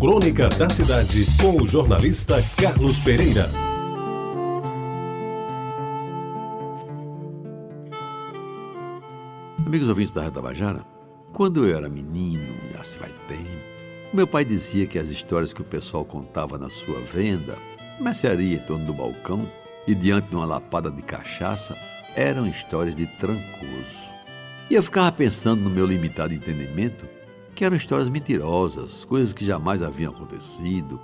Crônica da Cidade, com o jornalista Carlos Pereira. Amigos ouvintes da Reta Bajara, quando eu era menino, já se vai tempo, meu pai dizia que as histórias que o pessoal contava na sua venda, mercearia em torno do balcão e diante de uma lapada de cachaça, eram histórias de trancoso. E eu ficava pensando no meu limitado entendimento que eram histórias mentirosas, coisas que jamais haviam acontecido,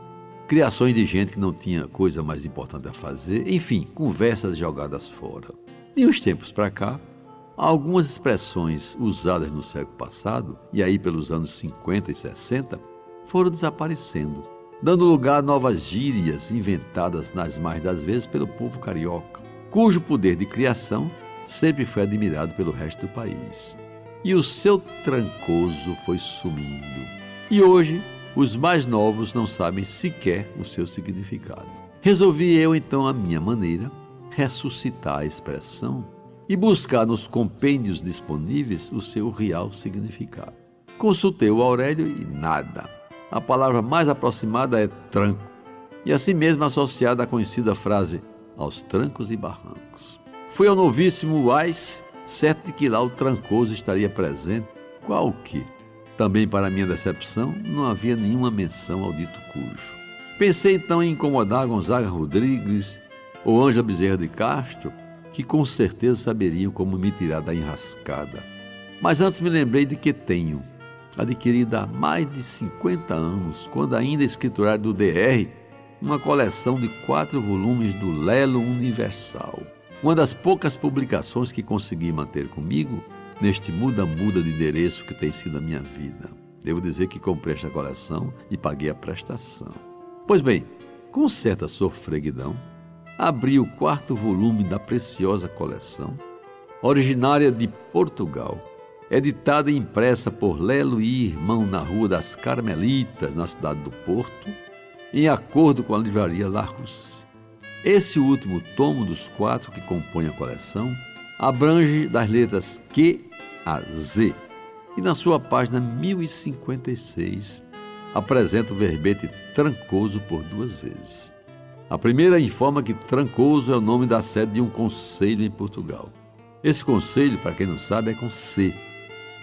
criações de gente que não tinha coisa mais importante a fazer, enfim, conversas jogadas fora. De uns tempos para cá, algumas expressões usadas no século passado, e aí pelos anos 50 e 60, foram desaparecendo, dando lugar a novas gírias inventadas nas mais das vezes pelo povo carioca, cujo poder de criação sempre foi admirado pelo resto do país e o seu trancoso foi sumindo. E hoje, os mais novos não sabem sequer o seu significado. Resolvi eu, então, a minha maneira, ressuscitar a expressão e buscar nos compêndios disponíveis o seu real significado. Consultei o Aurélio e nada. A palavra mais aproximada é tranco, e assim mesmo associada à conhecida frase aos trancos e barrancos. Fui ao novíssimo Weiss certo de que lá o Trancoso estaria presente, qual que, também para minha decepção, não havia nenhuma menção ao dito cujo. Pensei então em incomodar Gonzaga Rodrigues ou Ângela Bezerra de Castro, que com certeza saberiam como me tirar da enrascada. Mas antes me lembrei de que tenho, adquirida há mais de 50 anos, quando ainda escriturário do DR, uma coleção de quatro volumes do Lelo Universal. Uma das poucas publicações que consegui manter comigo neste muda-muda de endereço que tem sido a minha vida. Devo dizer que comprei esta coleção e paguei a prestação. Pois bem, com certa sofreguidão, abri o quarto volume da preciosa coleção, originária de Portugal, editada e impressa por Lelo e irmão na Rua das Carmelitas, na cidade do Porto, em acordo com a livraria La esse último tomo dos quatro que compõem a coleção abrange das letras Q a Z e na sua página 1056 apresenta o verbete Trancoso por duas vezes. A primeira informa que Trancoso é o nome da sede de um conselho em Portugal. Esse conselho, para quem não sabe, é com C.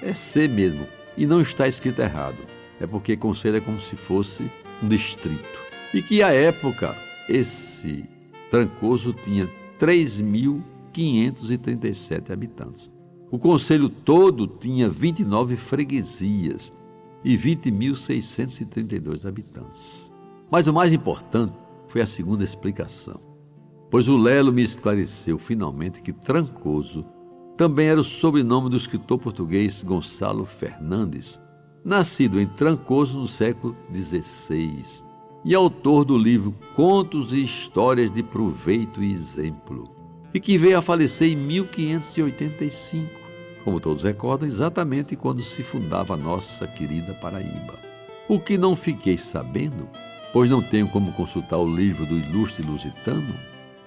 É C mesmo, e não está escrito errado. É porque conselho é como se fosse um distrito. E que à época esse Trancoso tinha 3.537 habitantes. O conselho todo tinha 29 freguesias e 20.632 habitantes. Mas o mais importante foi a segunda explicação, pois o Lelo me esclareceu finalmente que Trancoso também era o sobrenome do escritor português Gonçalo Fernandes, nascido em Trancoso no século XVI e autor do livro Contos e Histórias de Proveito e Exemplo, e que veio a falecer em 1585, como todos recordam, exatamente quando se fundava a nossa querida Paraíba. O que não fiquei sabendo, pois não tenho como consultar o livro do ilustre lusitano,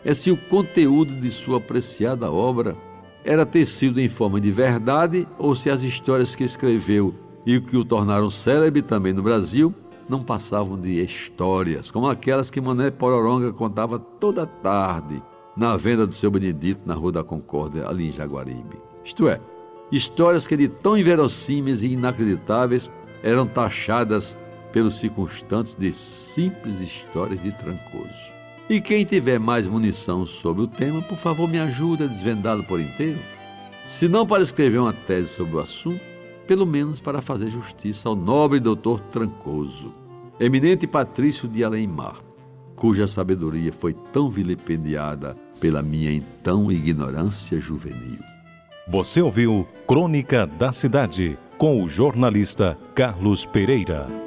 é se o conteúdo de sua apreciada obra era tecido em forma de verdade ou se as histórias que escreveu e que o tornaram célebre também no Brasil não passavam de histórias, como aquelas que Mané Pororonga contava toda tarde na venda do seu Benedito na Rua da Concórdia, ali em Jaguaribe. Isto é, histórias que de tão inverossímeis e inacreditáveis eram taxadas pelos circunstantes de simples histórias de Trancoso. E quem tiver mais munição sobre o tema, por favor me ajude a desvendá-lo por inteiro. Se não para escrever uma tese sobre o assunto, pelo menos para fazer justiça ao nobre doutor Trancoso, eminente patrício de Além-Mar, cuja sabedoria foi tão vilipendiada pela minha então ignorância juvenil. Você ouviu Crônica da Cidade com o jornalista Carlos Pereira.